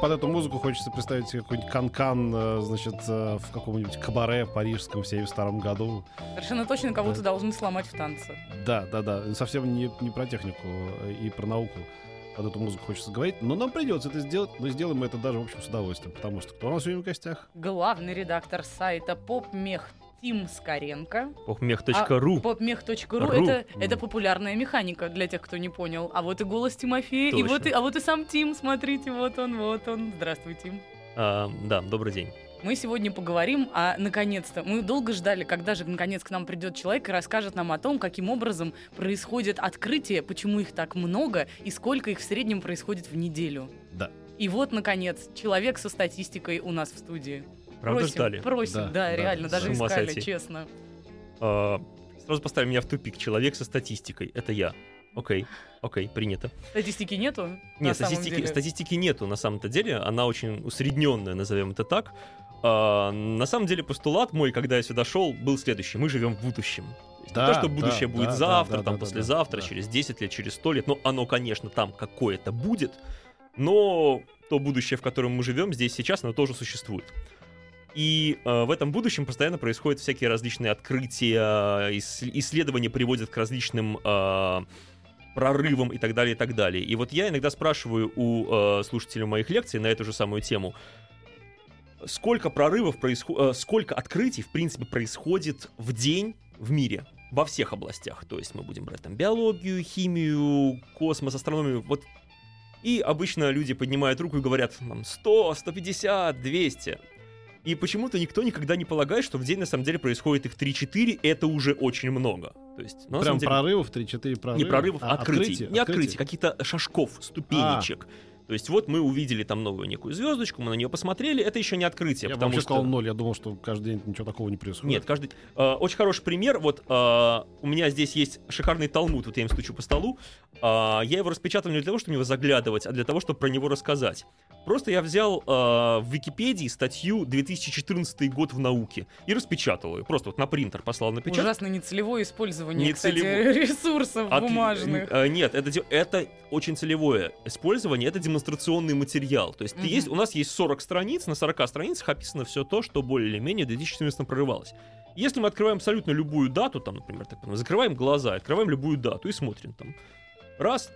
Под эту музыку хочется представить себе какой-нибудь канкан, э, значит, э, в каком-нибудь кабаре парижском в 72 году. Совершенно точно кого-то должны сломать в танце. Да, да, да. Совсем не, не про технику э, и про науку под эту музыку хочется говорить. Но нам придется это сделать. Но сделаем мы это даже, в общем, с удовольствием. Потому что кто у нас сегодня в гостях? Главный редактор сайта PopMech Тим Скоренко. Popmech.ru. А, Popmech.ru Ру. это, это популярная механика для тех, кто не понял. А вот и голос Тимофея, и Точно. вот и, а вот и сам Тим, смотрите, вот он, вот он. Здравствуй, Тим. А, да, добрый день. Мы сегодня поговорим о, наконец-то, мы долго ждали, когда же наконец к нам придет человек и расскажет нам о том, каким образом происходит открытие, почему их так много и сколько их в среднем происходит в неделю. Да. И вот, наконец, человек со статистикой у нас в студии. Правда просим, ждали? Просим, Да, да, да, реально, с даже искали, сойти. честно. А, сразу поставим меня в тупик. Человек со статистикой. Это я. Окей, окей, принято. Статистики нету? Нет, статистики, статистики нету на самом-то деле. Она очень усредненная, назовем это так. А, на самом деле постулат мой, когда я сюда шел, был следующий. Мы живем в будущем. Да, не то, что да, будущее да, будет да, завтра, да, там да, да, послезавтра, да. через 10 лет, через 100 лет. Но оно, конечно, там какое-то будет. Но то будущее, в котором мы живем здесь сейчас, оно тоже существует. И э, в этом будущем постоянно происходят всякие различные открытия, ис- исследования приводят к различным э, прорывам и так далее, и так далее. И вот я иногда спрашиваю у э, слушателей моих лекций на эту же самую тему, сколько прорывов происходит, сколько открытий, в принципе, происходит в день в мире во всех областях. То есть мы будем брать там биологию, химию, космос, астрономию, вот. И обычно люди поднимают руку и говорят там 100, 150, 200. И почему-то никто никогда не полагает, что в день на самом деле происходит их 3-4, это уже очень много. То есть, ну, Прям деле, прорывов, 3-4 прорыва. не прорывов, а открытий. открытие, Не открытий, каких-то шажков, ступенечек. То есть вот мы увидели там новую некую звездочку, мы на нее посмотрели, это еще не открытие, Я бы потому вообще что... сказал ноль. Я думал, что каждый день ничего такого не происходит. Нет, каждый... э, очень хороший пример. Вот э, у меня здесь есть шикарный талмуд, вот я им стучу по столу. А, я его распечатал не для того, чтобы в него заглядывать, а для того, чтобы про него рассказать. Просто я взял э, в Википедии статью 2014 год в науке и распечатал ее. Просто вот на принтер послал напечатать. Ужасно нецелевое использование, Нецелевое. кстати, ресурсов От- бумажных. э, Нет, это, это очень целевое использование, это демонстрационный материал. То есть, Мгм. есть, у нас есть 40 страниц, на 40 страницах описано все то, что более-менее в 2014 прорывалось. Если мы открываем абсолютно любую дату, там, например, так, закрываем глаза, открываем любую дату и смотрим там. Раз,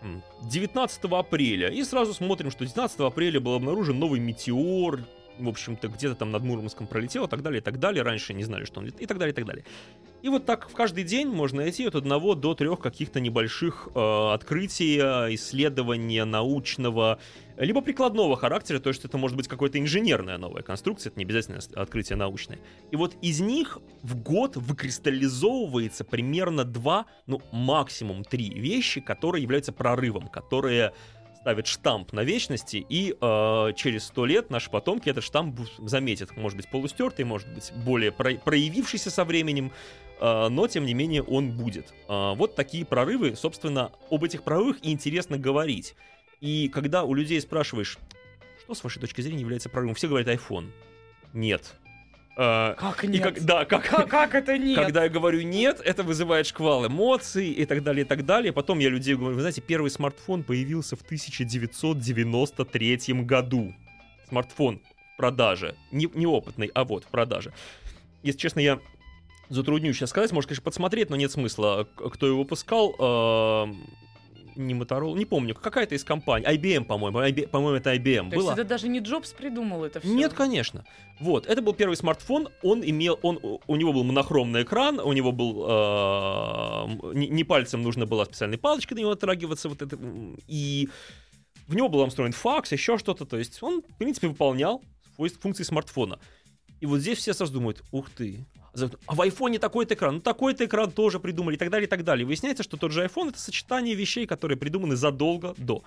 м, 19 апреля, и сразу смотрим, что 19 апреля был обнаружен новый метеор, в общем-то, где-то там над Мурманском пролетел, и так далее, и так далее. Раньше не знали, что он летит, и так далее, и так далее. И вот так в каждый день можно найти от одного до трех каких-то небольших э, открытий, э, исследования научного, либо прикладного характера, то есть это может быть какая-то инженерная новая конструкция, это не обязательно открытие научное. И вот из них в год выкристаллизовывается примерно два, ну максимум три вещи, которые являются прорывом, которые ставят штамп на вечности, и э, через сто лет наши потомки этот штамп заметят. Может быть полустертый, может быть более про- проявившийся со временем, э, но тем не менее он будет. Э, вот такие прорывы, собственно, об этих прорывах и интересно говорить. И когда у людей спрашиваешь, что с вашей точки зрения является прорывом, все говорят iPhone. Нет. Э, Как и нет? как, да, как, Как, как это нет? когда я говорю нет, это вызывает шквал эмоций и так далее, и так далее. Потом я людей говорю, вы знаете, первый смартфон появился в 1993 году. Смартфон в продаже. Не, неопытный, а вот в продаже. Если честно, я затруднюсь сейчас сказать, может, конечно, подсмотреть, но нет смысла. К- Кто его выпускал? Эм, не Motorola, не помню, какая-то из компаний. IBM, по-моему. По-моему, это IBM. То есть Было? это даже не Джобс придумал это все? Нет, конечно. Вот, это был первый смартфон, он имел, он, у него был монохромный экран, у него был, э, не, не пальцем нужно было специальной палочкой на него отрагиваться, вот это, и в него был встроен факс, еще что-то, то есть он, в принципе, выполнял функции смартфона. И вот здесь все сразу думают, ух ты, А в айфоне такой-то экран, ну такой-то экран тоже придумали и так далее, и так далее. Выясняется, что тот же iPhone это сочетание вещей, которые придуманы задолго до.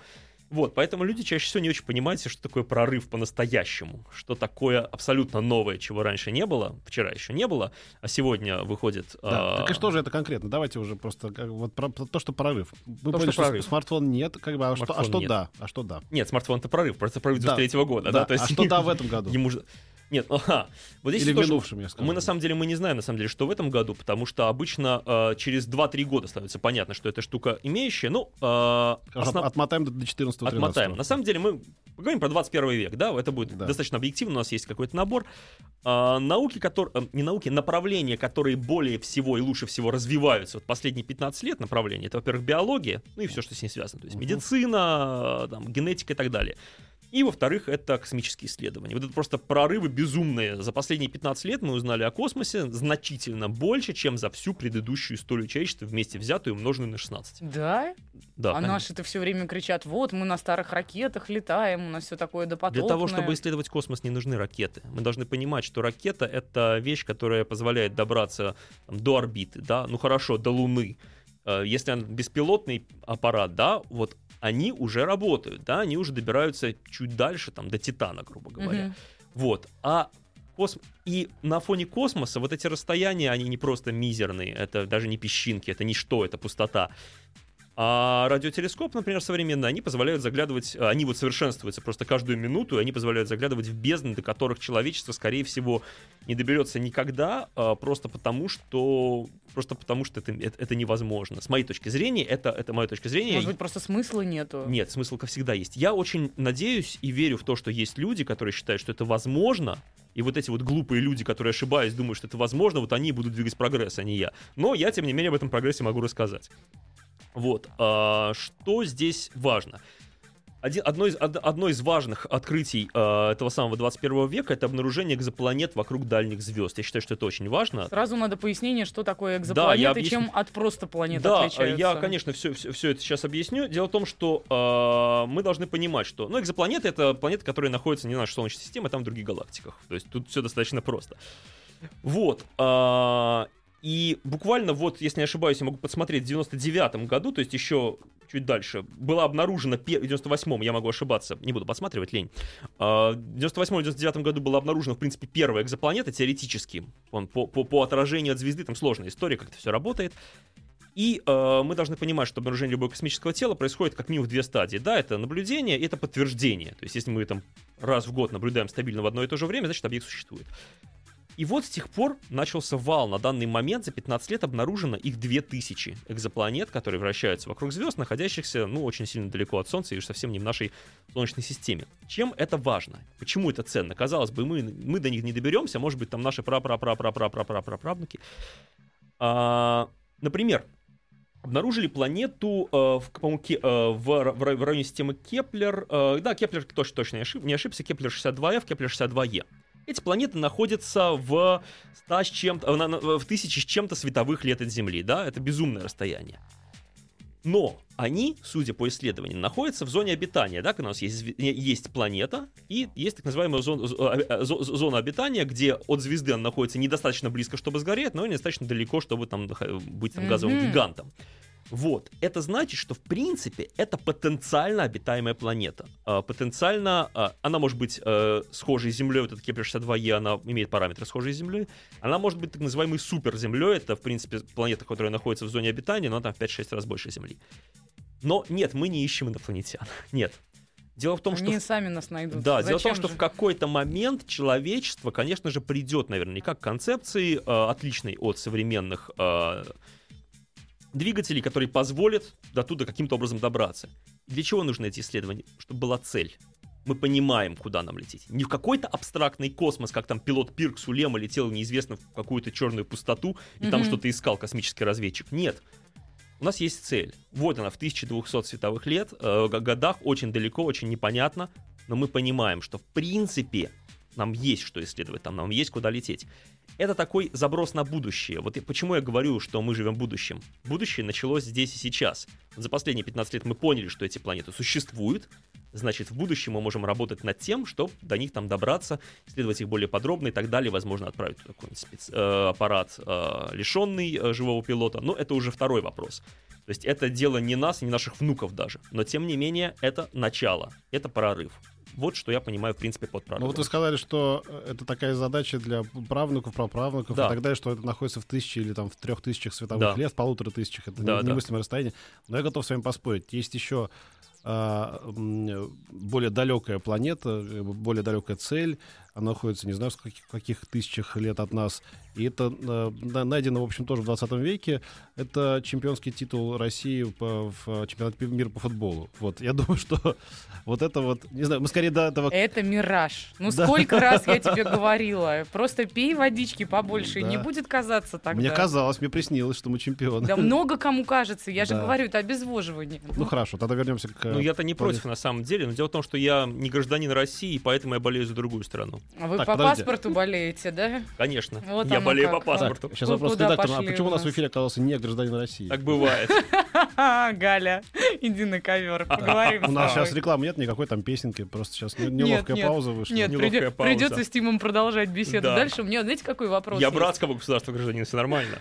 Вот, поэтому люди чаще всего не очень понимают, что такое прорыв по-настоящему, что такое абсолютно новое, чего раньше не было, вчера еще не было, а сегодня выходит... Да. а, Так и что же это конкретно? Давайте уже просто как, вот про, то, что прорыв. Мы То, поняли, что прорыв. смартфон нет, как бы, а, что, а что нет. да? А что да? Нет, смартфон это прорыв, просто прорыв Да. 93 года, да, Да, то есть... а что да в этом году? Ему же... Нет, ага. Вот здесь Или в тоже- минувшем, я скажу. Мы на самом деле мы не знаем на самом деле, что в этом году, потому что обычно э, через 2-3 года становится понятно, что эта штука имеющая. Ну, э, основ- Отмотаем до 14 отмотаем. На самом деле мы говорим про 21 век, да, это будет Да. достаточно объективно, у нас есть какой-то набор. А, науки, которые, не науки, направления, которые более всего и лучше всего развиваются вот последние 15 лет направления, это, во-первых, биология, ну и все, что с ней связано, то есть Мгм. медицина, там, генетика и так далее. И, во-вторых, это космические исследования. Вот это просто прорывы безумные. За последние 15 лет мы узнали о космосе значительно больше, чем за всю предыдущую историю человечества вместе взятую и умноженную на 16. Да? Да, а конечно. наши-то все время кричат, вот, мы на старых ракетах летаем, у нас все такое допотопное. Для того, чтобы исследовать космос, не нужны ракеты. Мы должны понимать, что ракета — это вещь, которая позволяет добраться там, до орбиты, да, ну хорошо, до Луны. Э, Если он беспилотный аппарат, да, вот они уже работают, да, они уже добираются чуть дальше, там, до Титана, грубо говоря. Мгм. Вот. А косм... И на фоне космоса вот эти расстояния, они не просто мизерные, это даже не песчинки, это ничто, это пустота. А радиотелескоп, например, современный, они позволяют заглядывать, они вот совершенствуются просто каждую минуту, и они позволяют заглядывать в бездны, до которых человечество, скорее всего, не доберется никогда, а, просто потому что просто потому что это, это, это невозможно. С моей точки зрения, это, это моя точка зрения. Может быть, просто смысла нету. Нет, смысл всегда есть. Я очень надеюсь и верю в то, что есть люди, которые считают, что это возможно, и вот эти вот глупые люди, которые ошибаясь, думают, что это возможно, вот они будут двигать прогресс, а не я. Но я, тем не менее, об этом прогрессе могу рассказать. Вот. а, что здесь важно? Один- одно, из, од- одно из важных открытий а, этого самого 21 века это обнаружение экзопланет вокруг дальних звезд. Я считаю, что это очень важно. Сразу надо пояснение, что такое я экзопланеты, объясню. чем от просто планет Да, отличаются. я, конечно, все, все, это сейчас объясню. Дело в том, что э, мы должны понимать, что ну, экзопланеты это планеты, которые находятся не в нашей Солнечной системе, а там в других галактиках. То есть тут все достаточно просто. Вот. а, и буквально вот, если не ошибаюсь, я могу подсмотреть, в 99 году, то есть еще чуть дальше, была обнаружена, в 98-м, я могу ошибаться, не буду подсматривать, лень. А, В 98-99 году была обнаружена, в принципе, первая экзопланета теоретически. Он по, по, по отражению от звезды, там сложная история, как это все работает. И э, мы должны понимать, что обнаружение любого космического тела происходит как минимум в две стадии. Да, это наблюдение и это подтверждение. То есть, если мы там раз в год наблюдаем стабильно в одно и то же время, значит, объект существует. И вот с тех пор начался вал. На данный момент за 15 лет обнаружено их 2000 экзопланет, которые вращаются вокруг звезд, находящихся, ну, очень сильно далеко от Солнца и уж совсем не в нашей Солнечной системе. Чем это важно? Почему это ценно? Казалось бы, мы, мы до них не доберемся, может быть, там наши пра пра пра пра пра пра пра пра пра а, например, обнаружили планету э, в, э, в, в, в районе системы Кеплер. Э, да, Кеплер точно, точно не, ошиб, не ошибся. Кеплер 62F, Кеплер 62E. Эти планеты находятся в 100 с чем-то, в тысячи с чем-то световых лет от Земли, да, это безумное расстояние. Но они, судя по исследованиям, находятся в зоне обитания, да, когда у нас есть, есть планета и есть так называемая зона, зо- э, зо- зона обитания, где от звезды она находится недостаточно близко, чтобы сгореть, но и недостаточно далеко, чтобы там быть там газовым Мгм. гигантом. Вот. Это значит, что в принципе это потенциально обитаемая планета. А, потенциально а, она может быть э, схожей с Землей, вот эта Кеплер-62Е, она имеет параметры схожие с Землей. Она может быть так называемой суперземлей, это в принципе планета, которая находится в зоне обитания, но она там в 5-6 раз больше Земли. Но нет, мы не ищем инопланетян. Нет. Дело в том, что Они сами нас найдут. да, дело в том, Зачем что же? в какой-то момент человечество, конечно же, придет наверняка к концепции, э, отличной от современных э, двигателей, которые позволят до туда каким-то образом добраться. Для чего нужны эти исследования? Чтобы была цель. Мы понимаем, куда нам лететь. Не в какой-то абстрактный космос, как там пилот Пирк Сулема летел неизвестно в какую-то черную пустоту и там Мгм. что-то искал космический разведчик. Нет. У нас есть цель. Вот она в 1200 световых лет, э, годах, очень далеко, очень непонятно, но мы понимаем, что в принципе нам есть что исследовать, там нам есть куда лететь. Это такой заброс на будущее. Вот почему я говорю, что мы живем в будущем. Будущее началось здесь и сейчас. За последние 15 лет мы поняли, что эти планеты существуют, значит, в будущем мы можем работать над тем, чтобы до них там добраться, исследовать их более подробно и так далее, возможно, отправить какой-нибудь спец- э, аппарат, э, лишенный э, живого пилота, но это уже второй вопрос. То есть это дело не нас, не наших внуков даже, но тем не менее это начало, это прорыв. Вот что я понимаю, в принципе, под Ну прорывом. вот вы сказали, что э, это такая задача для правнуков, праправнуков Да. и так далее, что это находится в тысяче или там в трех тысячах световых Да. лет, в полутора тысячах. Это Да, не- да. немыслимое расстояние. Но я готов с вами поспорить. Есть еще а, более далекая планета, э, более далекая цель. Она находится, не знаю, в каких, каких тысячах лет от нас. И это э, на- найдено, в общем, тоже в 20 веке. Это чемпионский титул России по, в чемпионате мира по футболу. Вот, я думаю, что вот это вот, не знаю, мы скорее до этого Это мираж. Ну Да. сколько раз я тебе говорила. Просто пей водички побольше, и не Да. будет казаться тогда. Мне казалось, мне приснилось, что мы чемпионы. Да много кому кажется. Я же Да. говорю, это обезвоживание. Ну хорошо, тогда вернемся к... Ну, я-то не против, на самом деле, но дело в том, что я не гражданин России, поэтому я болею за другую страну. А вы Так, по подожди. паспорту болеете, да? Конечно. Вот я болею как. по паспорту. Сейчас Вы вопрос редактору. А почему у нас в эфире оказался не гражданин России? Так бывает. Галя, иди на ковер, поговорим У нас сейчас рекламы нет, никакой там песенки, просто сейчас неловкая пауза вышла. Нет, Неловкая приде- пауза. придется с Тимом продолжать беседу Да. дальше. У меня, знаете, какой вопрос Я братского государства гражданин, все нормально.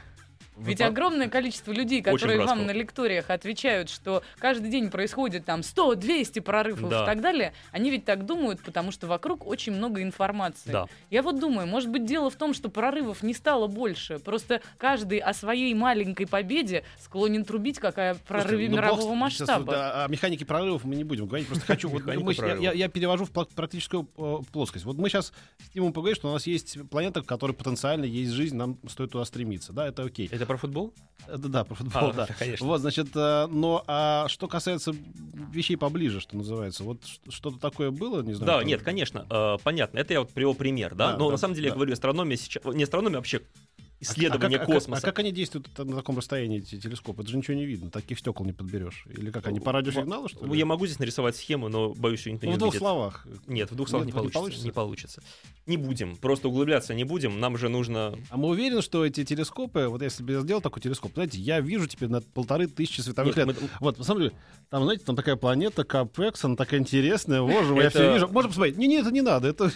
Ведь Вы- огромное количество людей, которые вам на лекториях отвечают, что каждый день происходит там 100-200 прорывов Да. и так далее, они ведь так думают, потому что вокруг очень много информации. Да. Я вот думаю, может быть, дело в том, что прорывов не стало больше. Просто каждый о своей маленькой победе склонен трубить, какая прорыве ну, мирового бог сейчас масштаба. вот, да, о механике прорывов мы не будем говорить. Просто хочу... вот мы- я, перевожу в практическую э, плоскость. Вот мы сейчас с Тимом поговорим, что у нас есть планета, в которой потенциально есть жизнь, нам стоит туда стремиться. Да, это окей. Это про футбол? Э, Да, да, про футбол, А, да. конечно. Вот, значит, э, но а что касается вещей поближе, что называется, вот что-то такое было, не знаю. Да, там- нет, конечно, э, понятно. Это я вот привел пример, да. Да, Но да, на самом деле да. я говорю, астрономия сейчас, не астрономия, а вообще А исследование как- а как- космоса. А как они действуют на таком расстоянии, эти телескопы? Это же ничего не видно, таких стекол не подберешь. Или как они, по радиосигналу, что ли? Я могу здесь нарисовать схему, но боюсь, что никто Ну, не в двух словах. Нет, в двух словах не, получится? Не получится. Не будем. Просто углубляться не будем. Нам же нужно. А мы уверены, что эти телескопы, вот если бы я сделал такой телескоп, знаете, я вижу теперь на полторы тысячи световых лет. Вот, посмотри, там, знаете, там такая планета Капекс, она такая интересная, боже мой, я все вижу. Можно посмотреть? Не, не, это не надо. Это,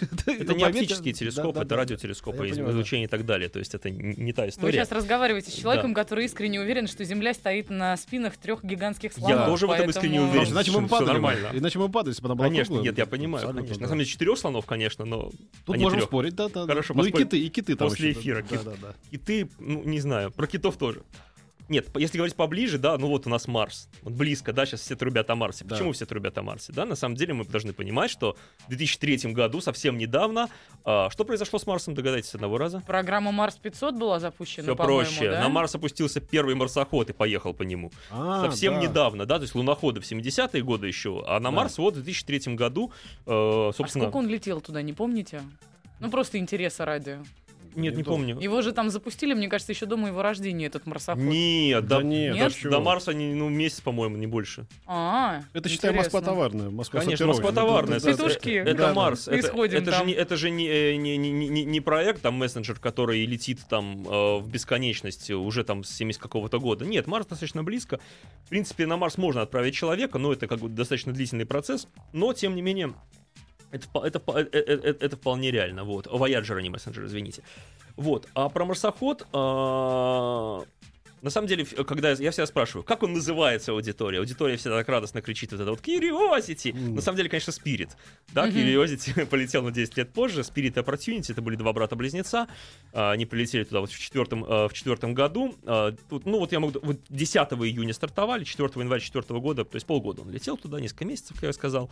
не оптические телескопы, да, это радиотелескопы, излучение и так далее. То есть это не та Вы история. сейчас разговариваете с человеком, который искренне уверен, что Земля стоит на спинах трех гигантских слонов. Я тоже в этом искренне поэтому- уверен. Иначе мы падали. нормально. Иначе мы падали, если бы она была Конечно, круглая. нет, я понимаю, Абсолютно, конечно. да. На самом деле четырех слонов, конечно, но Тут а можем трёх. спорить, да, да. да. Хорошо, Ну и киты, и киты там После еще, эфира Да, кит- да, да. Киты, ну, не знаю, про китов тоже. Нет, если говорить поближе, да, ну вот у нас Марс. Вот близко, да, сейчас все трубят о Марсе. Да. Почему все трубят о Марсе? Да, на самом деле мы должны понимать, что в 2003 году, совсем недавно, а, что произошло с Марсом, догадайтесь, одного раза? Программа Марс 500 была запущена, Все проще. да? На Марс опустился первый марсоход и поехал по нему. А, Совсем да. недавно, да, то есть луноходы в 70-е годы еще, а на Да. Марс вот в 2003 году, э, А собственно... сколько он летел туда, не помните? Ну, просто интереса ради. Нет, не помню. Его же там запустили, мне кажется, еще до моего рождения, этот марсоход. Нет, Да да, нет, Нет? да чего? до Марса не, ну, месяц, по-моему, не больше. А, Это считай интересно. Москва товарная. Москва Конечно. Москва товарная. Да, да, да. Цветушки. Это, Да, да. Марс. И Это, это же, не, это же не, не, не, не, не проект, там, мессенджер, который летит там э, в бесконечность уже там с 70 какого-то года. Нет, Марс достаточно близко. В принципе, на Марс можно отправить человека, но это как бы достаточно длительный процесс. Но, тем не менее, это, это, впо- э, э, э, это вполне реально. Вот. Voyager, а не мессенджер, извините. Вот. А про марсоход... э, на самом деле, когда я, я всегда спрашиваю, как он называется аудитория? Аудитория всегда так радостно кричит вот это вот Curiosity. Мгм. На самом деле, конечно, Spirit. Да, Мгм. Curiosity полетел на 10 лет позже. Spirit и Opportunity, это были два брата-близнеца. А, Они прилетели туда вот в четвертом, в четвертом году. А, тут, ну вот я могу... Вот 10 июня стартовали, 4 января 4 года, то есть полгода он летел туда, несколько месяцев, как я сказал.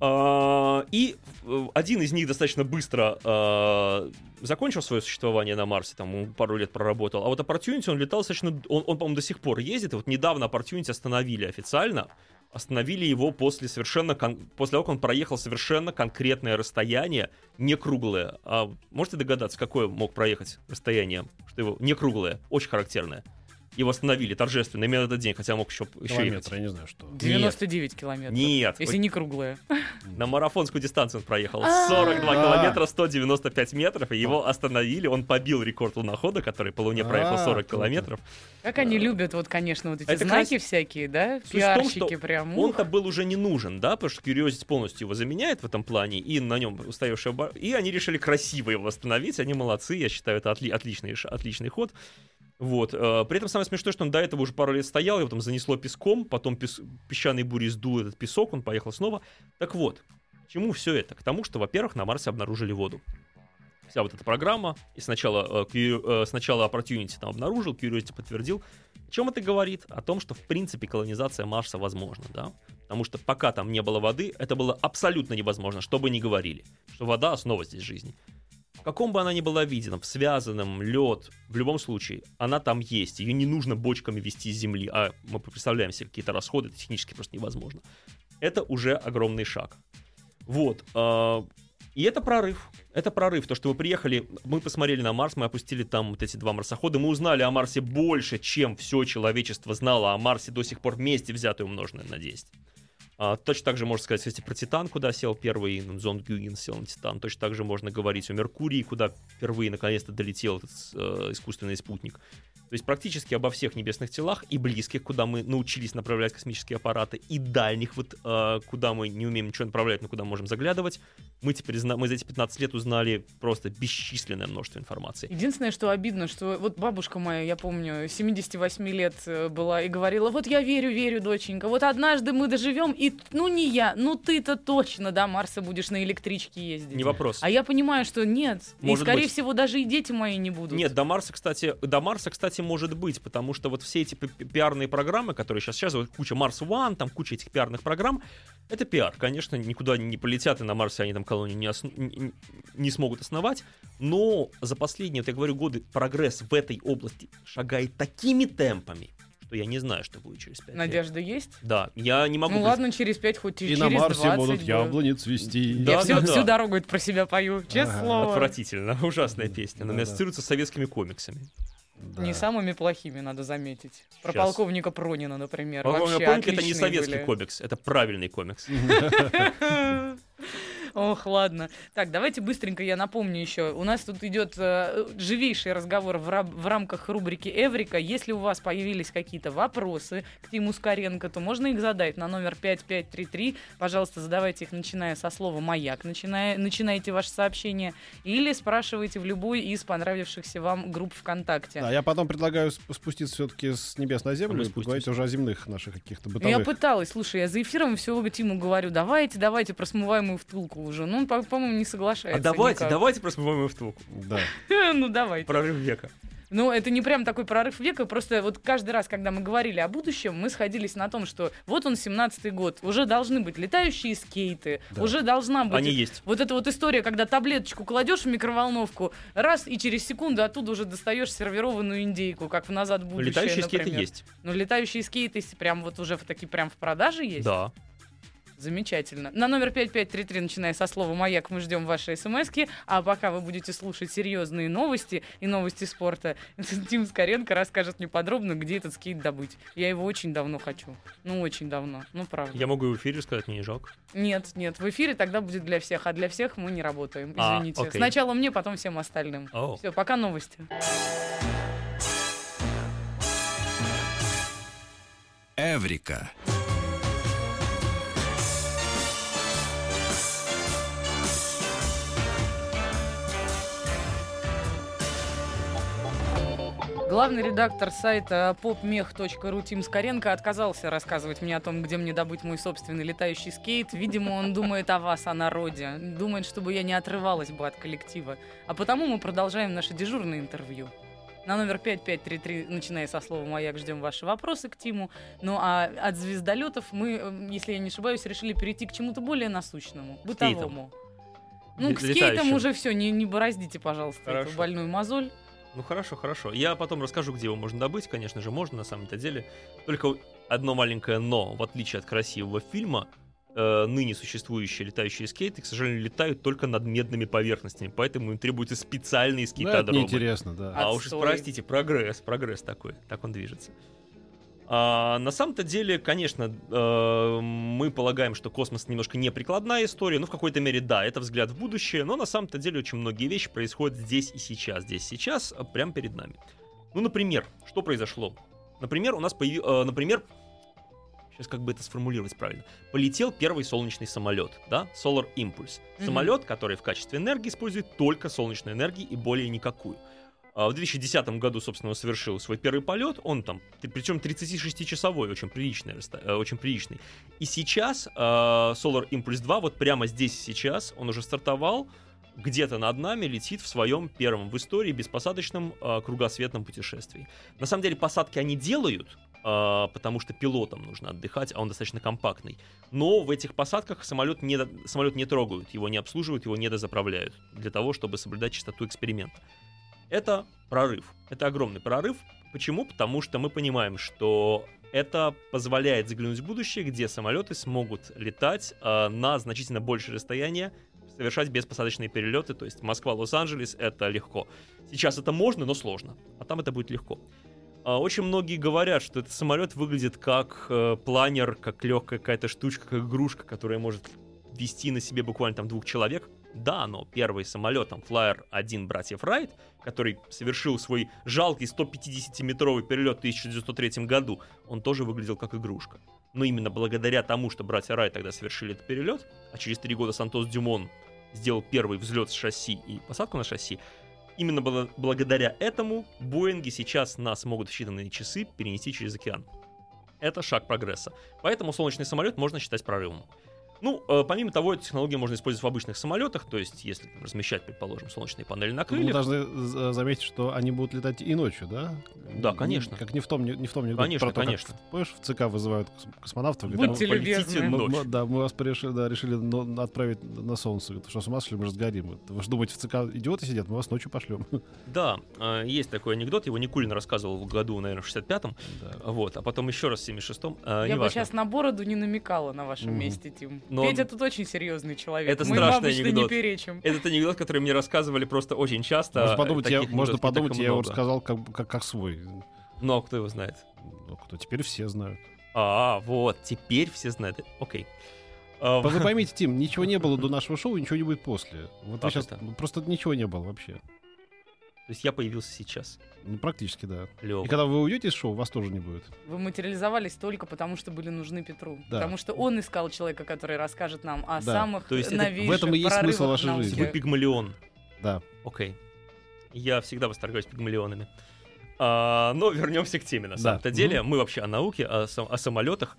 А, И э, один из них достаточно быстро э, закончил свое существование на Марсе, там пару лет проработал. А вот Opportunity он летал достаточно, он, он по-моему, до сих пор ездит. И вот недавно Opportunity остановили официально. Остановили его после совершенно кон- после того, как он проехал совершенно конкретное расстояние, не круглое. А можете догадаться, какое мог проехать расстояние, что его не круглое, очень характерное. И восстановили торжественно именно этот день, хотя мог еще, еще. Километр, я не знаю, что. 99 километров. Нет, Если не круглая. на марафонскую дистанцию он проехал. А. 42 А. километра, 195 метров, и его остановили. Он побил рекорд лунохода, который по Луне проехал А, 40 круто. километров. Как они любят, вот, конечно, вот эти знаки всякие, да? Пиарщики прям. Он-то был уже не нужен, да, потому что Curiosity полностью его заменяет в этом плане, и на нем бар- И они решили красиво его восстановить, они молодцы, я считаю, это отли- отличный, отличный ход. Вот. э, При этом самое смешное, что он до этого уже пару лет стоял, его там занесло песком, потом пес- песчаной бури сдул этот песок, он поехал снова. Так вот, к чему все это? К тому, что, во-первых, на Марсе обнаружили воду. Вся вот эта программа, и сначала, э, э, сначала Opportunity там обнаружил, Curiosity подтвердил. О чем это говорит? О том, что в принципе колонизация Марса возможна, да? Потому что пока там не было воды, это было абсолютно невозможно, что бы ни говорили. Что вода основа здесь жизни. В каком бы она ни была виде, в связанном, лед, в любом случае, она там есть. Ее не нужно бочками вести с Земли, а мы представляем себе какие-то расходы, это технически просто невозможно. Это уже огромный шаг. Вот. а, И это прорыв. Это прорыв. То, что мы приехали, мы посмотрели на Марс, мы опустили там вот эти два марсохода, мы узнали о Марсе больше, чем все человечество знало о Марсе до сих пор вместе взятое умноженное на 10. А, точно так же можно сказать, кстати, про Титан, куда сел первый ну, зонд Гюген сел на Титан. Точно так же можно говорить о Меркурии, куда впервые наконец-то долетел этот э, искусственный спутник. То есть практически обо всех небесных телах и близких, куда мы научились направлять космические аппараты, и дальних, вот, э, куда мы не умеем ничего направлять, но куда можем заглядывать, мы теперь зна- мы за эти 15 лет узнали просто бесчисленное множество информации. Единственное, что обидно, что вот бабушка моя, я помню, 78 лет э, была и говорила, вот я верю, верю, доченька, вот однажды мы доживем, и ну не я, ну ты-то точно до Марса будешь на электричке ездить. Не вопрос. А я понимаю, что нет. Может и, скорее быть. всего, даже и дети мои не будут. Нет, до Марса, кстати, до Марса, кстати, может быть, потому что вот все эти пи- пи- пиарные программы, которые сейчас сейчас вот куча Марс One, там куча этих пиарных программ, это пиар, конечно, никуда не полетят и на Марсе они там колонию не, осно- не- не смогут основать, но за последние, вот я говорю, годы прогресс в этой области шагает такими темпами, что я не знаю, что будет через 5 лет. Надежда есть? Да, я не могу... Ну ладно, через 5, хоть и И через на Марсе 20 будут яблони цвести. Да, Я всю, да, да. всю дорогу это про себя пою, честное Ага. слово. Отвратительно, ужасная песня, она Да-да. ассоциируется с советскими комиксами. Да. Не самыми плохими, надо заметить. Про Щас. полковника Пронина, например. Помню, это не советский были. комикс, это правильный комикс. Ох, ладно. Так, давайте быстренько я напомню еще. У нас тут идет э, живейший разговор в, раб- в рамках рубрики Эврика. Если у вас появились какие-то вопросы к Тиму Скоренко, то можно их задать на номер 5533. Пожалуйста, задавайте их, начиная со слова «Маяк», начиная, начинайте ваше сообщение, или спрашивайте в любой из понравившихся вам групп ВКонтакте. Да, я потом предлагаю сп- спуститься все-таки с небес на землю и поговорить уже о земных наших каких-то Ну, я бытовых. пыталась, слушай, я за эфиром все Тиму говорю, давайте, давайте про смываемую втулку уже. Ну, он, по- по-моему, не соглашается. А давайте, никак. давайте просто в втулку. Да. Ну, давайте. Прорыв века. Ну, это не прям такой прорыв века, просто вот каждый раз, когда мы говорили о будущем, мы сходились на том, что вот он, 17-й год, уже должны быть летающие скейты, Да. уже должна быть... Они есть. Вот эта вот история, когда таблеточку кладешь в микроволновку, раз, и через секунду оттуда уже достаешь сервированную индейку, как в «Назад в будущее», Летающие скейты например. есть. Ну, летающие скейты прям вот уже в такие прям в продаже есть? Да. Замечательно. На номер 5533, начиная со слова «Маяк», мы ждем ваши смс А пока вы будете слушать серьезные новости и новости спорта, Тим Скоренко расскажет мне подробно, где этот скейт добыть. Я его очень давно хочу. Ну, очень давно. Ну, правда. Я могу и в эфире сказать, мне не жалко. Нет, нет, в эфире тогда будет для всех, а для всех мы не работаем. А, Извините. окей. Сначала мне, потом всем остальным. О. Все, пока новости. Эврика. Главный редактор сайта popmech.ru Тим Скоренко отказался рассказывать мне о том, где мне добыть мой собственный летающий скейт. Видимо, он думает о вас, о народе. Думает, чтобы я не отрывалась бы от коллектива. А потому мы продолжаем наше дежурное интервью. На номер 5533, начиная со слова «Маяк», ждем ваши вопросы к Тиму. Ну а от звездолетов мы, если я не ошибаюсь, решили перейти к чему-то более насущному, бытовому. Ну, к скейтам уже все, не, не бороздите, пожалуйста, эту Хорошо. больную мозоль. Ну хорошо, хорошо. Я потом расскажу, где его можно добыть. Конечно же, можно на самом-то деле. Только одно маленькое но. В отличие от красивого фильма, э, ныне существующие летающие скейты, к сожалению, летают только над медными поверхностями, поэтому им требуются специальные Ну, это скейтодромы. неинтересно, да. А уж Отстой. простите, прогресс, прогресс такой, так он движется. А, на самом-то деле, конечно, э, мы полагаем, что космос немножко неприкладная история, но в какой-то мере да, это взгляд в будущее, но на самом-то деле очень многие вещи происходят здесь и сейчас, здесь и сейчас, а, прямо перед нами. Ну, например, что произошло? Например, у нас появился, например, сейчас как бы это сформулировать правильно, полетел первый солнечный самолет, да, Solar Impulse. Самолет, который в качестве энергии использует только солнечную энергию и более никакую. А В 2010 году, собственно, совершил свой первый полет. Он там, причем 36-часовой, очень приличный, э, очень приличный. И сейчас э, Solar Impulse 2, вот прямо здесь сейчас, он уже стартовал, где-то над нами летит в своем первом в истории беспосадочном э, кругосветном путешествии. На самом деле посадки они делают, потому что пилотам нужно отдыхать, а он достаточно компактный. Но в этих посадках самолет не, самолет не трогают, его не обслуживают, его не дозаправляют для того, чтобы соблюдать чистоту эксперимента. Это прорыв. Это огромный прорыв. Почему? Потому что мы понимаем, что это позволяет заглянуть в будущее, где самолеты смогут летать э, на значительно большее расстояние, совершать беспосадочные перелеты, то есть Москва-Лос-Анджелес это легко. Сейчас это можно, но сложно, а там это будет легко. А, Очень многие говорят, что этот самолет выглядит как э, планер, как легкая какая-то штучка, как игрушка, которая может вести на себе буквально там двух человек. Да, но первый самолет, там, Flyer 1 братьев Райт, который совершил свой жалкий 150-метровый перелет в 1903 году, он тоже выглядел как игрушка. Но именно благодаря тому, что братья Райт тогда совершили этот перелет, а через три года Сантос Дюмон сделал первый взлет с шасси и посадку на шасси, именно бла- благодаря этому Боинги сейчас нас могут в считанные часы перенести через океан. Это шаг прогресса. Поэтому солнечный самолет можно считать прорывом. Ну, э, помимо того, эту технологию можно использовать в обычных самолетах, то есть если там размещать, предположим, солнечные панели на Мы крыльях. должны за- заметить, что они будут летать и ночью, да? Да, Не- конечно. Как не в том, не, не в том анекдоте Конечно, про то, как конечно. в- помнишь, в ЦК вызывают кос- космонавтов. говорят, Будьте «Ну, любезны. мы- мы- да, мы вас решили, да, решили но- отправить на солнце. Говорят, что с ума сошли, мы же сгорим. Говорят, Вы же думаете, в ЦК идиоты сидят, мы вас ночью пошлем. Да, э, есть такой анекдот, его Никулин рассказывал в году, наверное, в 65-м, Да. вот, а потом еще раз в 76-м. э, Я бы неважно. сейчас на бороду не намекала на вашем Мгм. месте, Тим. Но- Петя тут очень серьезный человек. Это Мы страшный обычно не анекдот. перечим. Этот анекдот, который мне рассказывали просто очень часто. Можно подумать, я, можно подумать, я его рассказал как, как, как свой. Но кто его знает? Ну, кто теперь все знают. А, вот, теперь все знают. Окей. А, Вы поймите, Тим, ничего не было до нашего шоу, ничего не будет после. Вот Как сейчас это? ну, просто ничего не было вообще. То есть я появился сейчас. Ну, практически, да. Лёва. И когда вы уйдете из шоу, вас тоже не будет. Вы материализовались только потому, что были нужны Петру. Да. Потому что он искал человека, который расскажет нам о Да. самых То есть это- новейших в этом и есть смысл вашей жизни. Вы пигмалион. Да. Окей. Я всегда восторгаюсь пигмалионами. А, но вернемся к теме, на Да. самом-то деле. Мы вообще о науке, о, сам- о самолетах.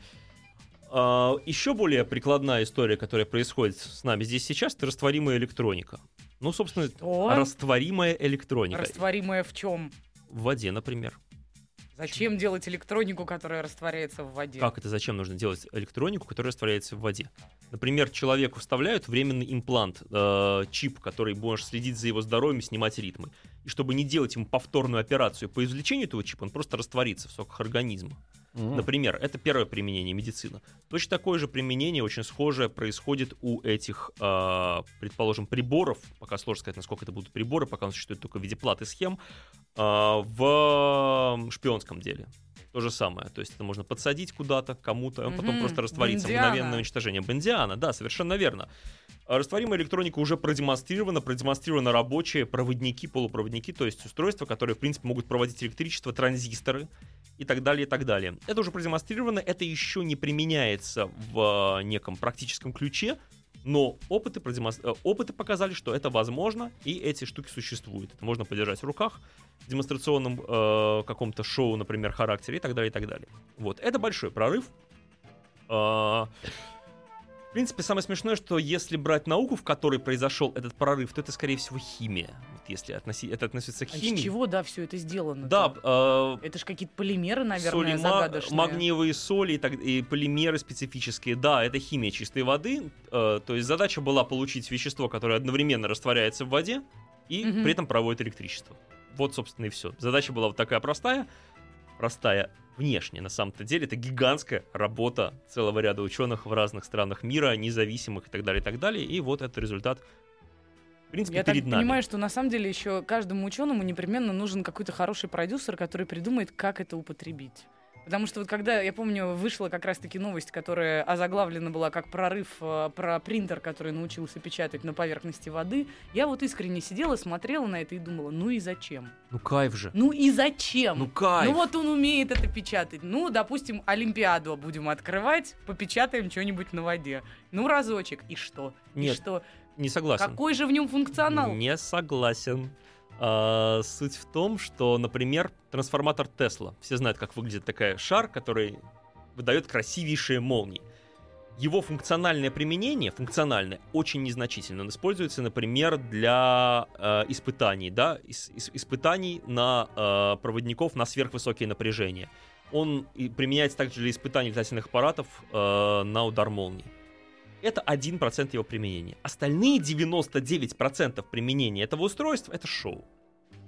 А, еще более прикладная история, которая происходит с нами здесь сейчас, это растворимая электроника. Ну, собственно, Что? растворимая электроника. Растворимое в чем? В воде, например. Зачем делать электронику, которая растворяется в воде? Как это зачем нужно делать электронику, которая растворяется в воде? Например, человеку вставляют временный имплант, э, чип, который можешь следить за его здоровьем и снимать ритмы. И чтобы не делать ему повторную операцию по извлечению этого чипа, он просто растворится в соках организма. М. Например, это первое применение медицина. Точно такое же применение, очень схожее, происходит у этих, э, предположим, приборов, пока сложно сказать, насколько это будут приборы, пока он существует только в виде плат и схем, э, в шпионском деле. То же самое. То есть это можно подсадить куда-то, кому-то, а потом Мгм. просто раствориться. Бондиана. Мгновенное уничтожение. Бондиана, да, совершенно верно. А Растворимая электроника уже продемонстрирована, продемонстрированы рабочие проводники, полупроводники, то есть устройства, которые, в принципе, могут проводить электричество, транзисторы и так далее, и так далее. Это уже продемонстрировано, это еще не применяется в э, неком практическом ключе, но опыты, продемонс- э, опыты показали, что это возможно, и эти штуки существуют. Это можно подержать в руках в демонстрационном э, каком-то шоу, например, характере и так далее, и так далее. Вот, это большой прорыв. А, в принципе, самое смешное, что если брать науку, в которой произошел этот прорыв, то это, скорее всего, химия. Вот если относи- это относится к А из химии. чего, да, все это сделано? Да, э, Это же какие-то полимеры, наверное, соли, загадочные. магниевые соли и, так, и полимеры специфические. Да, это химия чистой воды. Э, то есть задача была получить вещество, которое одновременно растворяется в воде и Мгм. при этом проводит электричество. Вот, собственно, и все. Задача была вот такая простая. Простая внешне. На самом-то деле это гигантская работа целого ряда ученых в разных странах мира, независимых и так далее, и так далее. И вот этот результат, в принципе, Я так перед нами. понимаю, что на самом деле еще каждому ученому непременно нужен какой-то хороший продюсер, который придумает, как это употребить. Потому что вот когда, я помню, вышла как раз-таки новость, которая озаглавлена была как прорыв э, про принтер, который научился печатать на поверхности воды, я вот искренне сидела, смотрела на это и думала, ну и зачем? Ну кайф же. Ну и зачем? Ну кайф. Ну вот он умеет это печатать. Ну, допустим, Олимпиаду будем открывать, попечатаем что-нибудь на воде. Ну, разочек. И что? Нет, И что? не согласен. Какой же в нем функционал? Не согласен. А, суть в том, что, например, трансформатор Тесла. Все знают, как выглядит такая шар, который выдает красивейшие молнии. Его функциональное применение, функциональное, очень незначительно. Он используется, например, для э, испытаний, да, ис- ис- испытаний на э, проводников на сверхвысокие напряжения. Он применяется также для испытаний летательных аппаратов э, на удар молнии. Это 1% его применения. Остальные 99% применения этого устройства это шоу.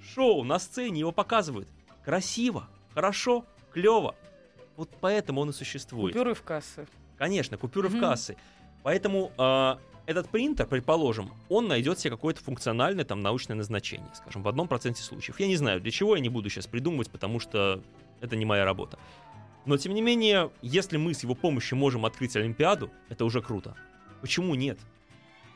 Шоу на сцене его показывают. Красиво, хорошо, клево. Вот поэтому он и существует. Купюры в кассы. Конечно, купюры в Мгм. кассы. Поэтому э, этот принтер, предположим, он найдет себе какое-то функциональное там научное назначение, скажем, в одном проценте случаев. Я не знаю, для чего я не буду сейчас придумывать, потому что это не моя работа. Но тем не менее, если мы с его помощью можем открыть Олимпиаду, это уже круто. Почему нет?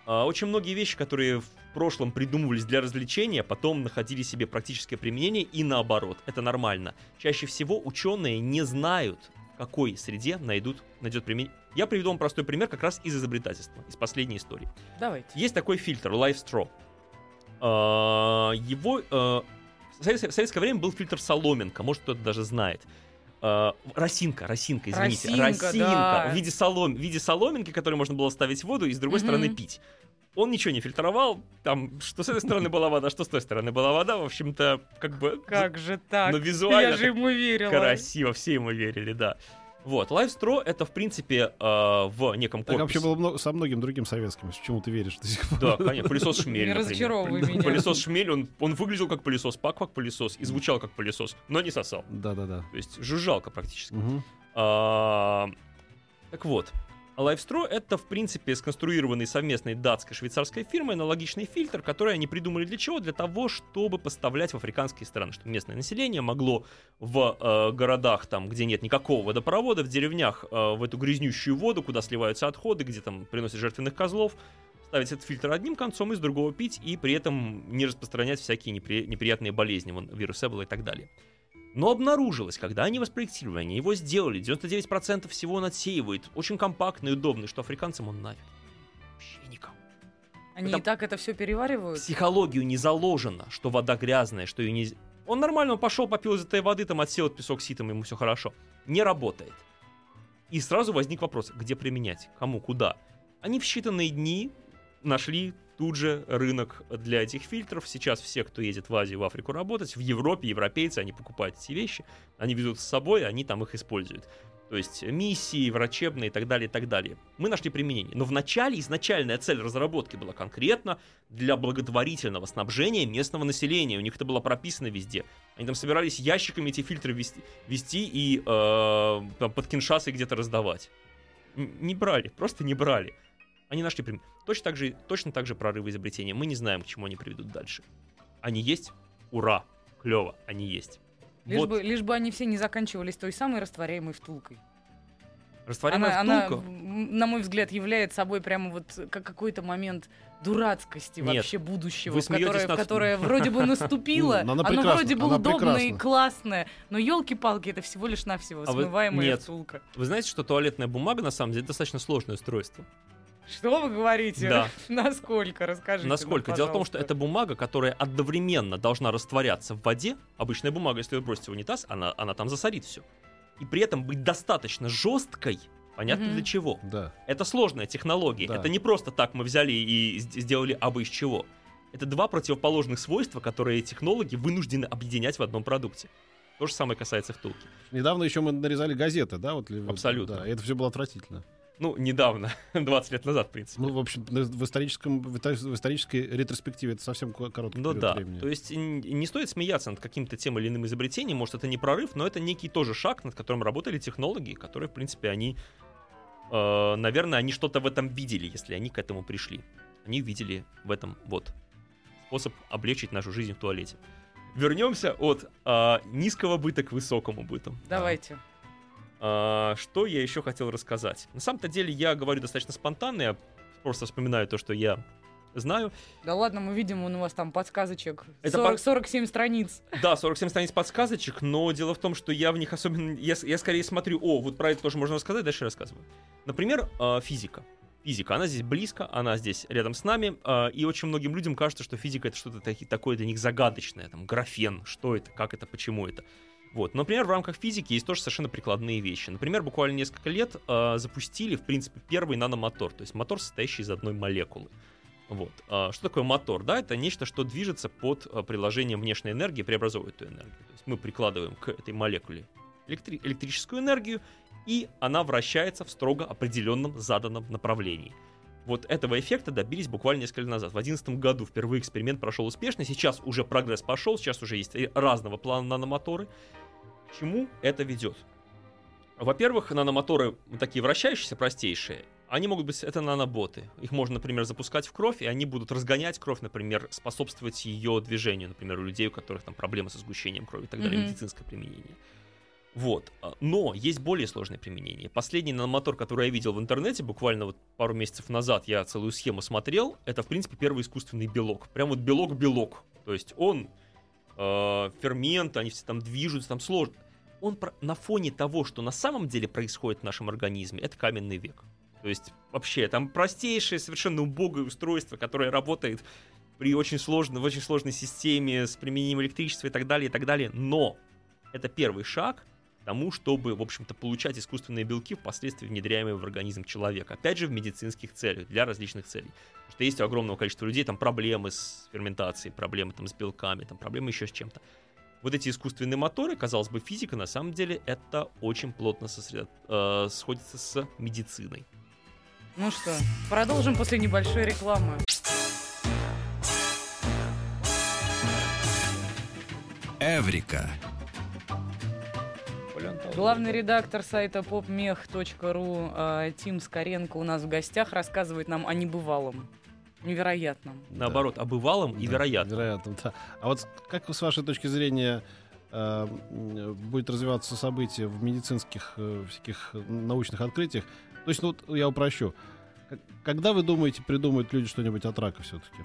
А, Очень многие вещи, которые в прошлом придумывались для развлечения, потом находили себе практическое применение и наоборот. Это нормально. Чаще всего ученые не знают, в какой среде найдут, найдет применение. Я приведу вам простой пример как раз из изобретательства, из последней истории. Давайте. Есть такой фильтр Live Straw. А, Его э, в советское время был фильтр соломинка, может кто-то даже знает. А, Росинка, росинка, извините, Росинка, да. в виде, солом, в виде соломинки, которую можно было ставить в воду и с другой стороны пить. Он ничего не фильтровал, там, что с этой стороны была вода, что с той стороны была вода, в общем-то, как бы Как же так? Но визуально Я же ему верила. красиво, все ему верили, да. Вот, Live Straw это, в принципе, э, в неком Так корпусе. вообще было много- со многим другим советским, чему ты веришь до сих пор. Да, конечно, пылесос шмель, Не разочаровывай меня. Пылесос шмель, он, он выглядел как пылесос, пак как пылесос и звучал как пылесос, но не сосал. Да-да-да. То есть жужжалка практически. Мгм. А, так вот, LiveStraw это, в принципе, сконструированный совместной датско-швейцарской фирмой аналогичный фильтр, который они придумали для чего? Для того, чтобы поставлять в африканские страны, чтобы местное население могло в э, городах, там, где нет никакого водопровода, в деревнях э, в эту грязнющую воду, куда сливаются отходы, где там приносят жертвенных козлов, ставить этот фильтр одним концом и с другого пить, и при этом не распространять всякие непри- неприятные болезни, вон, вирус Эбола и так далее. Но обнаружилось, когда они воспроектировали, они его сделали, 99% всего он отсеивает, очень компактный удобный, что африканцам он нафиг. Вообще никому. Они Это- и так это все переваривают. психологию не заложено, что вода грязная, что ее не... Он нормально, он пошел, попил из этой воды, там отсел от песок ситом, ему все хорошо. Не работает. И сразу возник вопрос, где применять, кому, куда. Они в считанные дни нашли тут же рынок для этих фильтров. Сейчас все, кто едет в Азию, в Африку работать, в Европе, европейцы, они покупают эти вещи, они везут с собой, они там их используют. То есть миссии, врачебные и так далее, и так далее. Мы нашли применение. Но вначале изначальная цель разработки была конкретно для благотворительного снабжения местного населения. У них это было прописано везде. Они там собирались ящиками эти фильтры вести, вести и э, под Киншасой где-то раздавать. Не брали, просто не брали. Они нашли применение. Точно так же, точно так же прорывы изобретения. Мы не знаем, к чему они приведут дальше. Они есть? Ура! Клево, они есть. Лишь, вот бы, лишь бы они все не заканчивались той самой растворяемой втулкой. растворимая Она, она, втулка. м, на мой взгляд, является собой прямо вот как какой-то момент дурацкости Нет. вообще будущего, которое, над- которое вроде бы наступило, Ну, она оно вроде бы она удобное и прекрасна. классное, но елки-палки, это всего лишь навсего А вы- смываемая нет. втулка. Вы знаете, что туалетная бумага на самом деле достаточно сложное устройство? Что вы говорите? Да. Насколько? Расскажите. Насколько? нам, Дело в том, что это бумага, которая одновременно должна растворяться в воде. Обычная бумага, если вы бросите в унитаз, она, она там засорит все. И при этом быть достаточно жесткой. Понятно Мгм. для чего? Да. Это сложная технология. Да. Это не просто так мы взяли и сделали абы из чего. Это два противоположных свойства, которые технологи вынуждены объединять в одном продукте. То же самое касается втулки. Недавно еще мы нарезали газеты, да? Вот, Абсолютно. Да, это все было отвратительно. Ну, недавно, 20 лет назад, в принципе. Ну, в общем, в, историческом, в исторической ретроспективе это совсем ко- короткий Ну период да, времени. то есть не стоит смеяться над каким-то тем или иным изобретением, может это не прорыв, но это некий тоже шаг, над которым работали технологи, которые, в принципе, они, э, наверное, они что-то в этом видели, если они к этому пришли. Они видели в этом вот способ облегчить нашу жизнь в туалете. Вернемся от э, низкого быта к высокому быту. Давайте. А, что я еще хотел рассказать? На самом-то деле я говорю достаточно спонтанно, я просто вспоминаю то, что я знаю. Да ладно, мы видим, он у вас там подсказочек. Это 40 по- 47 страниц. Да, 47 страниц подсказочек, но дело в том, что я в них особенно... Я, я скорее смотрю, о, вот про это тоже можно рассказать, дальше рассказываю. Например, а, физика. Физика, она здесь близко, она здесь рядом с нами, а, и очень многим людям кажется, что физика это что-то такое для них загадочное, там, графен, что это, как это, почему это. Вот. Например, в рамках физики есть тоже совершенно прикладные вещи. Например, буквально несколько лет а, запустили, в принципе, первый наномотор, то есть мотор, состоящий из одной молекулы. Вот. А, Что такое мотор? Да, это нечто, что движется под а, приложением внешней энергии, преобразовывает эту энергию. То есть мы прикладываем к этой молекуле электри- электрическую энергию, и она вращается в строго определенном заданном направлении. Вот этого эффекта добились буквально несколько лет назад. В 2011 году впервые эксперимент прошел успешно, сейчас уже прогресс пошел, сейчас уже есть разного плана наномоторы. К чему это ведет? Во-первых, наномоторы такие вращающиеся, простейшие, они могут быть, это наноботы. Их можно, например, запускать в кровь, и они будут разгонять кровь, например, способствовать ее движению, например, у людей, у которых там проблемы со сгущением крови и так далее, Мгм. медицинское применение. Вот. А, Но есть более сложное применение. Последний наномотор, который я видел в интернете, буквально вот пару месяцев назад, я целую схему смотрел, это, в принципе, первый искусственный белок. Прям вот белок-белок. То есть он, э, ферменты, они все там движутся, там сложно. Он про- на фоне того, что на самом деле происходит в нашем организме, это каменный век. То есть вообще там простейшее, совершенно убогое устройство, которое работает при очень сложной, в очень сложной системе с применением электричества и так далее, и так далее. Но это первый шаг тому, чтобы, в общем-то, получать искусственные белки, впоследствии внедряемые в организм человека. Опять же, в медицинских целях, для различных целей. Потому что есть у огромного количества людей там проблемы с ферментацией, проблемы там с белками, там проблемы еще с чем-то. Вот эти искусственные моторы, казалось бы, физика, на самом деле, это очень плотно сосредо- э, сходится с медициной. Ну что, продолжим после небольшой рекламы. Эврика. Главный редактор сайта popmech.ru э, Тим Скоренко у нас в гостях рассказывает нам о небывалом, невероятном. Наоборот, о бывалом и Да, вероятном. Вероятно, да. А вот как с вашей точки зрения м, будет развиваться события в медицинских э, всяких научных открытиях? То есть, ну, вот я упрощу. Когда вы думаете, придумают люди что-нибудь от рака все-таки?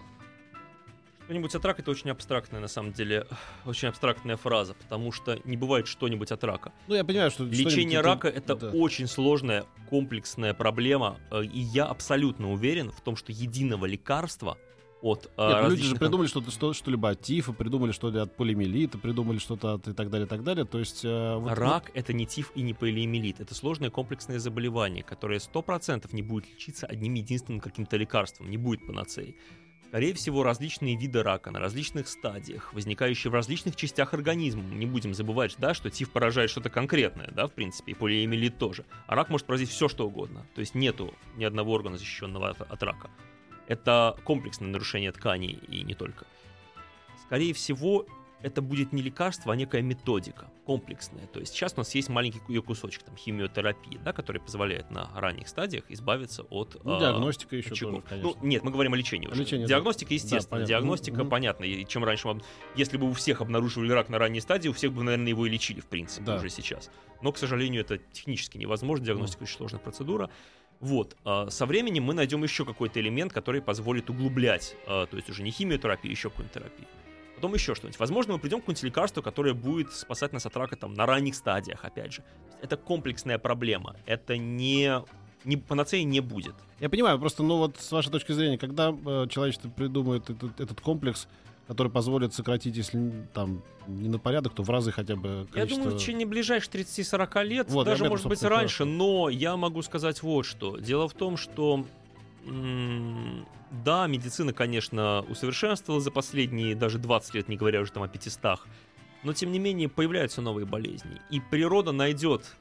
Что-нибудь от рака это очень абстрактная, на самом деле, очень абстрактная фраза, потому что не бывает что-нибудь от рака. Ну, я понимаю, что Лечение рака это да. очень сложная, комплексная проблема, э, и я абсолютно уверен в том, что единого лекарства от э, Нет, ну, люди же различных- придумали что-то, что, что-либо от тифа, придумали что-то от полимелита, придумали что-то от и так далее, и так далее. То есть... э, вот- Рак это не тиф и не полиэмилит. Это сложное комплексное заболевание, которое 100% не будет лечиться одним единственным каким-то лекарством, не будет панацеей. Скорее всего, различные виды рака на различных стадиях, возникающие в различных частях организма. Не будем забывать, да, что тиф поражает что-то конкретное, да, в принципе, и полиэмилит тоже. А рак может поразить все, что угодно. То есть нету ни одного органа, защищенного от, от рака. Это комплексное нарушение тканей и не только. Скорее всего, это будет не лекарство, а некая методика комплексная. То есть сейчас у нас есть маленький ее кусочек, там, химиотерапии, да, который позволяет на ранних стадиях избавиться от... Ну, а, диагностика еще очагов. тоже, конечно. Ну, нет, мы говорим о лечении уже. лечении, да. Диагностика, естественно. понятно. Диагностика, Мгм. понятно. И чем раньше вам... Если бы у всех обнаруживали рак на ранней стадии, у всех бы, наверное, его и лечили, в принципе, Да. уже сейчас. Но, к сожалению, это технически невозможно. Диагностика очень сложная процедура. Вот. а, Со временем мы найдем еще какой-то элемент, который позволит углублять, а, то есть уже не химиотерапию, еще какую-нибудь терапию. Потом еще что-нибудь. Возможно, мы придем к какому-нибудь лекарству, которое будет спасать нас от рака там, на ранних стадиях, опять же. Это комплексная проблема. Это не, не панацеи не будет. Я понимаю, просто, ну вот с вашей точки зрения, когда э, человечество придумает этот, этот комплекс, который позволит сократить, если там не на порядок, то в разы хотя бы Я количество... думаю, в течение ближайших 30-40 лет, Вот, я даже, может быть, раньше, но я могу сказать вот что. Дело в том, что да, медицина, конечно, усовершенствовалась за последние даже 20 лет, не говоря уже там о 500, но тем не менее появляются новые болезни, и природа найдет,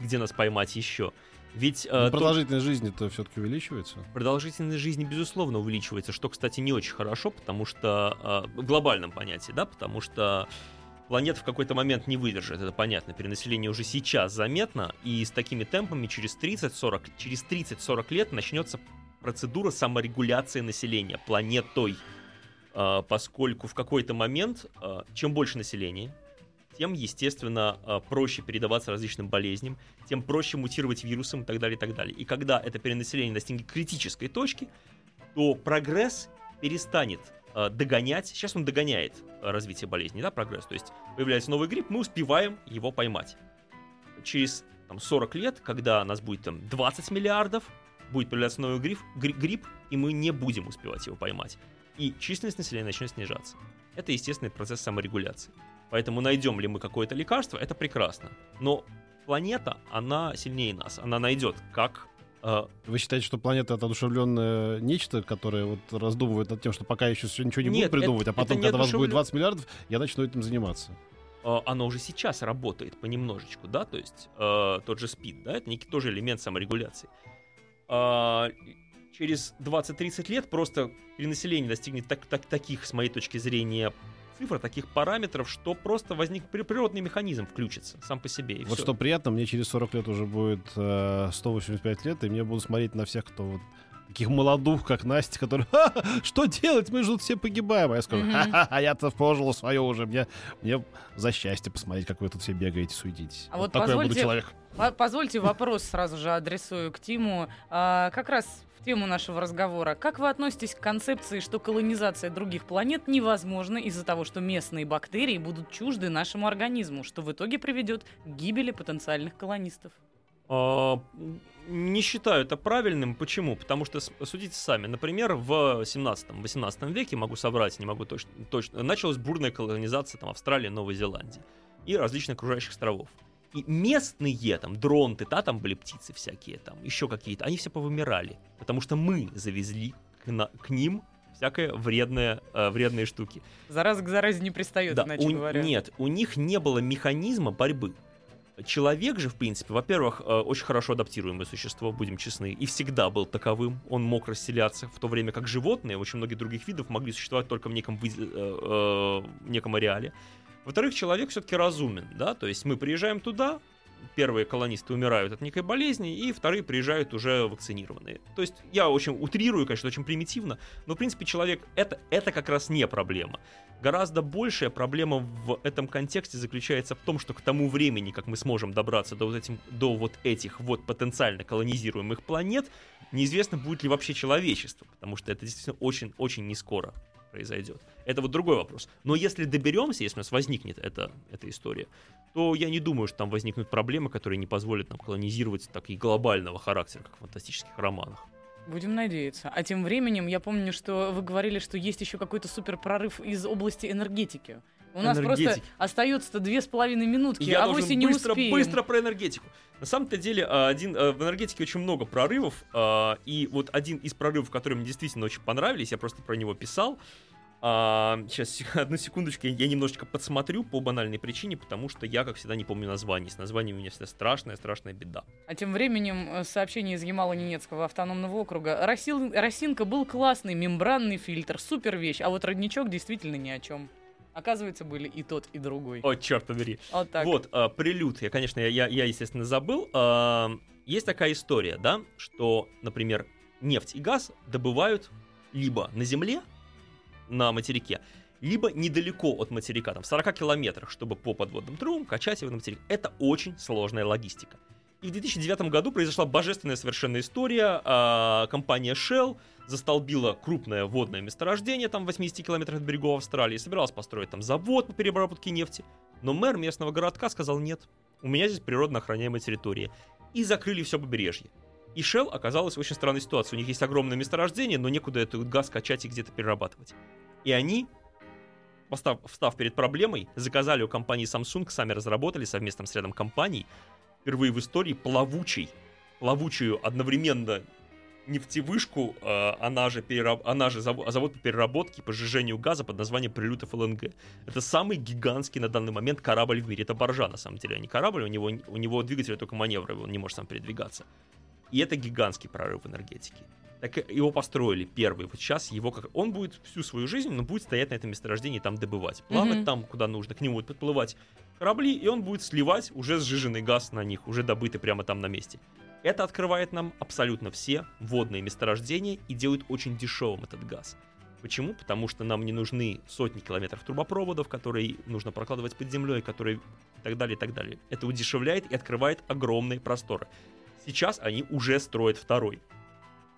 где нас поймать еще. Ведь э, то- продолжительность жизни-то все-таки увеличивается. продолжительность жизни, безусловно, увеличивается, что, кстати, не очень хорошо, потому что э, в глобальном понятии, да, потому что планета в какой-то момент не выдержит, это понятно. Перенаселение уже сейчас заметно, и с такими темпами через 30-40 через 30-40 лет начнется процедура саморегуляции населения планетой, Э, поскольку в какой-то момент, э, чем больше населения, тем, естественно, э, проще передаваться различным болезням, тем проще мутировать вирусом и так далее, и так далее. И когда это перенаселение достигнет критической точки, то прогресс перестанет догонять, сейчас он догоняет развитие болезни, да, прогресс, то есть появляется новый грипп, мы успеваем его поймать. Через там, 40 лет, когда нас будет там 20 миллиардов, будет появляться новый грипп, гри- грипп, и мы не будем успевать его поймать. И численность населения начнет снижаться. Это естественный процесс саморегуляции. Поэтому найдем ли мы какое-то лекарство, это прекрасно. Но планета, она сильнее нас. Она найдет, как э, Вы считаете, что планета это одушевленное нечто, которое вот раздумывает над тем, что пока еще ничего не Нет, буду придумывать, это- а потом, когда вас будет одушевлен- 20 миллиардов, я начну этим заниматься. э, оно уже сейчас работает понемножечку, да, то есть э, тот же спид, да, это некий тоже элемент саморегуляции. А, через 20-30 лет просто перенаселение достигнет так, так- таких, с моей точки зрения, цифр, таких параметров, что просто возник при- природный механизм включится сам по себе. Вот всё. что приятно, мне через 40 лет уже будет э, 185 лет, и мне будут смотреть на всех, кто вот таких молодух, как Настя, которые «Ха, что делать, мы же тут все погибаем. А я скажу, а я-то пожил свое уже, мне, мне за счастье посмотреть, как вы тут все бегаете, суетитесь. А вот такой я буду человек. По- Позвольте вопрос сразу же адресую к Тиму. А, как раз в тему нашего разговора. Как вы относитесь к концепции, что колонизация других планет невозможна из-за того, что местные бактерии будут чужды нашему организму, что в итоге приведет к гибели потенциальных колонистов? А, Не считаю это правильным. Почему? Потому что, судите сами, например, в 17-18 веке, могу соврать, не могу точно, точно, началась бурная колонизация там, Австралии, Новой Зеландии и различных окружающих островов. И местные, там, дронты, да, там были птицы всякие, там, еще какие-то, они все повымирали, потому что мы завезли к, на- к ним всякое вредное, э, вредные штуки. Зараза к заразе не пристает, Да, иначе у- говоря. Нет, у них не было механизма борьбы. Человек же, в принципе, во-первых, э, очень хорошо адаптируемое существо, будем честны, и всегда был таковым. Он мог расселяться, в то время как животные, очень многих других видов, могли существовать только в неком, выде- э, э, неком ареале. Во-вторых, человек все-таки разумен, да, то есть мы приезжаем туда, первые колонисты умирают от некой болезни, и вторые приезжают уже вакцинированные. То есть я очень утрирую, конечно, очень примитивно, но, в принципе, человек это, это как раз не проблема. Гораздо большая проблема в этом контексте заключается в том, что к тому времени, как мы сможем добраться до вот, этим, до вот этих вот потенциально колонизируемых планет, неизвестно, будет ли вообще человечество, потому что это действительно очень-очень не скоро произойдет. Это вот другой вопрос. Но если доберемся, если у нас возникнет эта, эта история, то я не думаю, что там возникнут проблемы, которые не позволят нам колонизировать так и глобального характера, как в фантастических романах. Будем надеяться. А тем временем я помню, что вы говорили, что есть еще какой-то супер прорыв из области энергетики. У нас просто Энергетики. остается две с половиной минутки, Я а должен не быстро, успеем. быстро про энергетику. На самом-то деле, а, один, а, в энергетике очень много прорывов, а, и вот один из прорывов, которые мне действительно очень понравились, я просто про него писал. А, сейчас, одну секундочку, я, немножечко подсмотрю по банальной причине, потому что я, как всегда, не помню названий. С названием у меня всегда страшная-страшная беда. А тем временем э, сообщение из Ямало-Ненецкого автономного округа. Росил- Росинка был классный, мембранный фильтр, супер вещь, а вот родничок действительно ни о чем. Оказывается, были и тот, и другой. О, черт побери. Вот так. Вот, а, прелюд. Я, конечно, я, я, естественно, забыл. А, есть такая история, да, что, например, нефть и газ добывают либо на земле, на материке, либо недалеко от материка, там, в 40 километрах, чтобы по подводным трубам качать его на материк. Это очень сложная логистика. И в 2009 году произошла божественная совершенно история. А, компания Shell застолбила крупное водное месторождение там в 80 километрах от берегов Австралии, собиралась построить там завод по переработке нефти. Но мэр местного городка сказал нет, у меня здесь природно охраняемая территория. И закрыли все побережье. И Shell оказалась в очень странной ситуации. У них есть огромное месторождение, но некуда этот газ качать и где-то перерабатывать. И они, постав, встав перед проблемой, заказали у компании Samsung, сами разработали совместно с рядом компаний, впервые в истории плавучий, плавучую одновременно нефтевышку, э, она же, перераб- она же заво- завод по переработке, по сжижению газа под названием Прилютов ЛНГ. Это самый гигантский на данный момент корабль в мире. Это баржа, на самом деле, а не корабль. У него, у него двигатель только маневровый, он не может сам передвигаться. И это гигантский прорыв в энергетике. Так и- его построили первый. Вот сейчас его как он будет всю свою жизнь, но будет стоять на этом месторождении и там добывать, плавать Мгм. там, куда нужно, к нему будут подплывать корабли, и он будет сливать уже сжиженный газ на них, уже добытый прямо там на месте. Это открывает нам абсолютно все водные месторождения и делает очень дешевым этот газ. Почему? Потому что нам не нужны сотни километров трубопроводов, которые нужно прокладывать под землей, которые и так далее, и так далее. Это удешевляет и открывает огромные просторы. Сейчас они уже строят второй.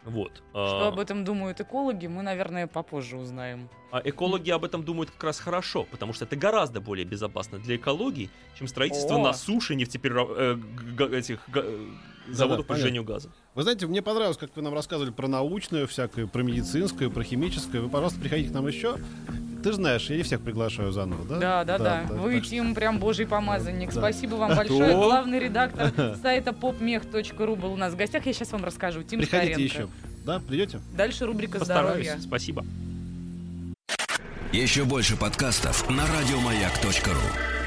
Вот. Что А, об этом думают экологи, мы, наверное, попозже узнаем. а экологи об этом думают как раз хорошо, потому что это гораздо более безопасно для экологии, чем строительство О. на суше нефтеперераб- э, этих э, заводов по понятно. сжижению газа. Вы знаете, мне понравилось, как вы нам рассказывали про научную всякую, про медицинскую, про химическую. Вы, пожалуйста, приходите к нам еще. Ты знаешь, я не всех приглашаю заново, да? Да, да, да. Вы, так что- Тим, прям божий помазанник. Да. Спасибо вам большое. Кто? Главный редактор сайта popmech.ru был у нас в гостях. Я сейчас вам расскажу. Тим Приходите Старенко. еще. Да, придете? Дальше рубрика Постараюсь. «Здоровье». Спасибо. Еще больше подкастов на радиомаяк.ру.